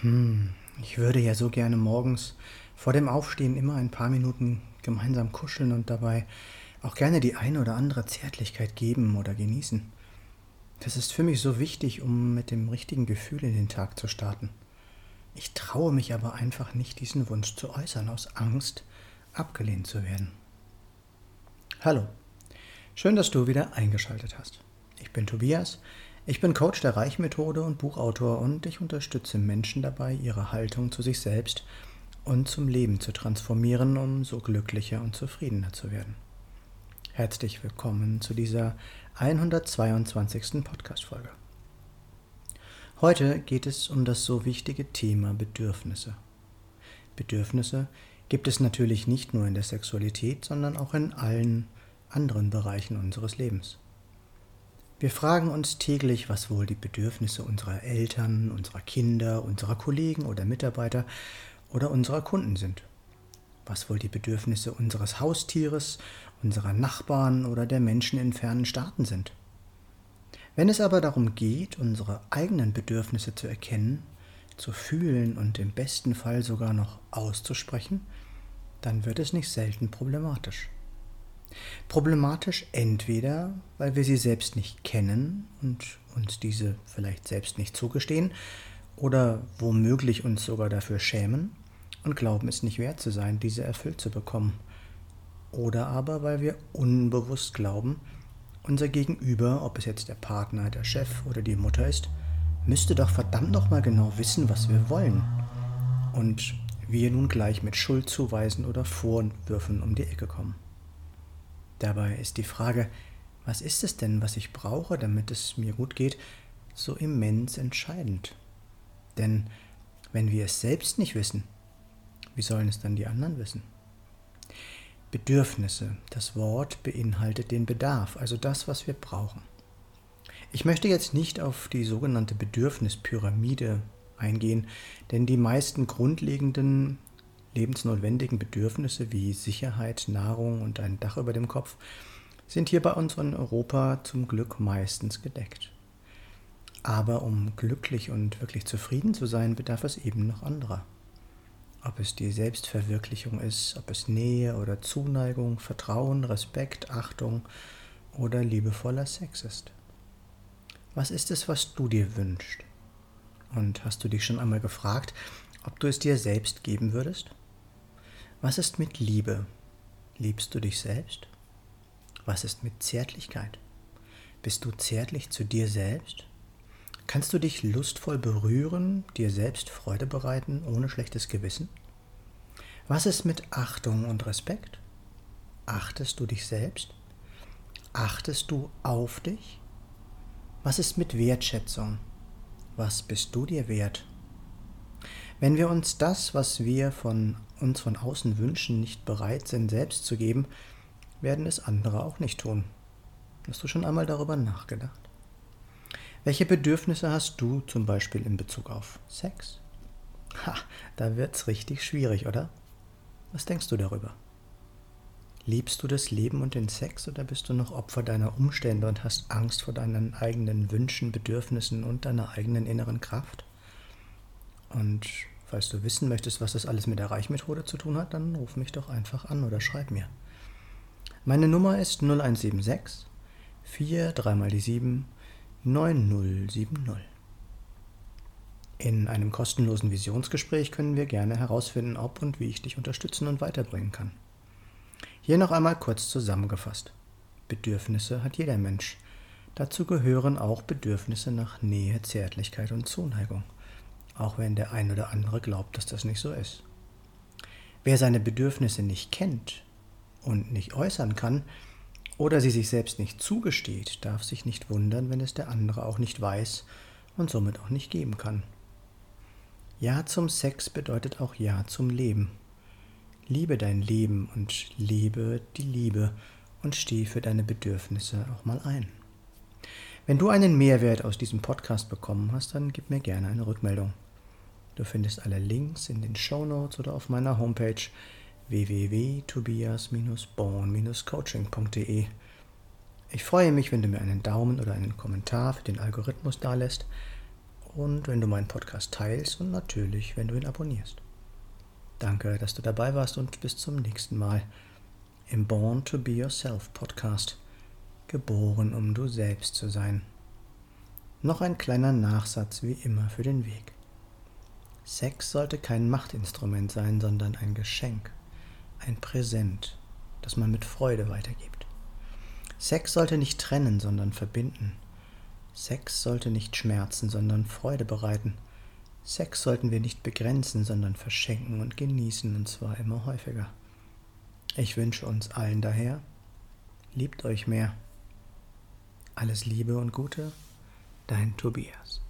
Hm, ich würde ja so gerne morgens vor dem Aufstehen immer ein paar Minuten gemeinsam kuscheln und dabei auch gerne die eine oder andere Zärtlichkeit geben oder genießen. Das ist für mich so wichtig, um mit dem richtigen Gefühl in den Tag zu starten. Ich traue mich aber einfach nicht, diesen Wunsch zu äußern, aus Angst, abgelehnt zu werden. Hallo, schön, dass du wieder eingeschaltet hast. Ich bin Tobias, ich bin Coach der Reichmethode und Buchautor und ich unterstütze Menschen dabei, ihre Haltung zu sich selbst und zum Leben zu transformieren, um so glücklicher und zufriedener zu werden. Herzlich willkommen zu dieser 122. Podcast-Folge. Heute geht es um das so wichtige Thema Bedürfnisse. Bedürfnisse gibt es natürlich nicht nur in der Sexualität, sondern auch in allen anderen Bereichen unseres Lebens. Wir fragen uns täglich, was wohl die Bedürfnisse unserer Eltern, unserer Kinder, unserer Kollegen oder Mitarbeiter oder unserer Kunden sind was wohl die Bedürfnisse unseres Haustieres, unserer Nachbarn oder der Menschen in fernen Staaten sind. Wenn es aber darum geht, unsere eigenen Bedürfnisse zu erkennen, zu fühlen und im besten Fall sogar noch auszusprechen, dann wird es nicht selten problematisch. Problematisch entweder, weil wir sie selbst nicht kennen und uns diese vielleicht selbst nicht zugestehen, oder womöglich uns sogar dafür schämen, und glauben es nicht wert zu sein, diese erfüllt zu bekommen. Oder aber, weil wir unbewusst glauben, unser Gegenüber, ob es jetzt der Partner, der Chef oder die Mutter ist, müsste doch verdammt nochmal genau wissen, was wir wollen. Und wir nun gleich mit Schuldzuweisen oder Vorwürfen um die Ecke kommen. Dabei ist die Frage, was ist es denn, was ich brauche, damit es mir gut geht, so immens entscheidend. Denn wenn wir es selbst nicht wissen, wie sollen es dann die anderen wissen? Bedürfnisse. Das Wort beinhaltet den Bedarf, also das, was wir brauchen. Ich möchte jetzt nicht auf die sogenannte Bedürfnispyramide eingehen, denn die meisten grundlegenden lebensnotwendigen Bedürfnisse wie Sicherheit, Nahrung und ein Dach über dem Kopf sind hier bei uns in Europa zum Glück meistens gedeckt. Aber um glücklich und wirklich zufrieden zu sein, bedarf es eben noch anderer. Ob es die Selbstverwirklichung ist, ob es Nähe oder Zuneigung, Vertrauen, Respekt, Achtung oder liebevoller Sex ist. Was ist es, was du dir wünschst? Und hast du dich schon einmal gefragt, ob du es dir selbst geben würdest? Was ist mit Liebe? Liebst du dich selbst? Was ist mit Zärtlichkeit? Bist du zärtlich zu dir selbst? Kannst du dich lustvoll berühren, dir selbst Freude bereiten, ohne schlechtes Gewissen? Was ist mit Achtung und Respekt? Achtest du dich selbst? Achtest du auf dich? Was ist mit Wertschätzung? Was bist du dir wert? Wenn wir uns das, was wir von uns von außen wünschen, nicht bereit sind selbst zu geben, werden es andere auch nicht tun. Hast du schon einmal darüber nachgedacht? Welche Bedürfnisse hast du zum Beispiel in Bezug auf Sex? Ha, da wird's richtig schwierig, oder? Was denkst du darüber? Liebst du das Leben und den Sex oder bist du noch Opfer deiner Umstände und hast Angst vor deinen eigenen Wünschen, Bedürfnissen und deiner eigenen inneren Kraft? Und falls du wissen möchtest, was das alles mit der Reichmethode zu tun hat, dann ruf mich doch einfach an oder schreib mir. Meine Nummer ist 0176 4 3 mal die 7 9070. In einem kostenlosen Visionsgespräch können wir gerne herausfinden, ob und wie ich dich unterstützen und weiterbringen kann. Hier noch einmal kurz zusammengefasst. Bedürfnisse hat jeder Mensch. Dazu gehören auch Bedürfnisse nach Nähe, Zärtlichkeit und Zuneigung, auch wenn der ein oder andere glaubt, dass das nicht so ist. Wer seine Bedürfnisse nicht kennt und nicht äußern kann, oder sie sich selbst nicht zugesteht, darf sich nicht wundern, wenn es der andere auch nicht weiß und somit auch nicht geben kann. Ja zum Sex bedeutet auch Ja zum Leben. Liebe dein Leben und lebe die Liebe und steh für deine Bedürfnisse auch mal ein. Wenn du einen Mehrwert aus diesem Podcast bekommen hast, dann gib mir gerne eine Rückmeldung. Du findest alle Links in den Show Notes oder auf meiner Homepage www.tobias-born-coaching.de. Ich freue mich, wenn du mir einen Daumen oder einen Kommentar für den Algorithmus dalässt und wenn du meinen Podcast teilst und natürlich, wenn du ihn abonnierst. Danke, dass du dabei warst und bis zum nächsten Mal im Born to Be Yourself Podcast. Geboren, um du selbst zu sein. Noch ein kleiner Nachsatz wie immer für den Weg. Sex sollte kein Machtinstrument sein, sondern ein Geschenk, ein Präsent, das man mit Freude weitergibt. Sex sollte nicht trennen, sondern verbinden. Sex sollte nicht schmerzen, sondern Freude bereiten. Sex sollten wir nicht begrenzen, sondern verschenken und genießen, und zwar immer häufiger. Ich wünsche uns allen daher, liebt euch mehr. Alles Liebe und Gute, dein Tobias.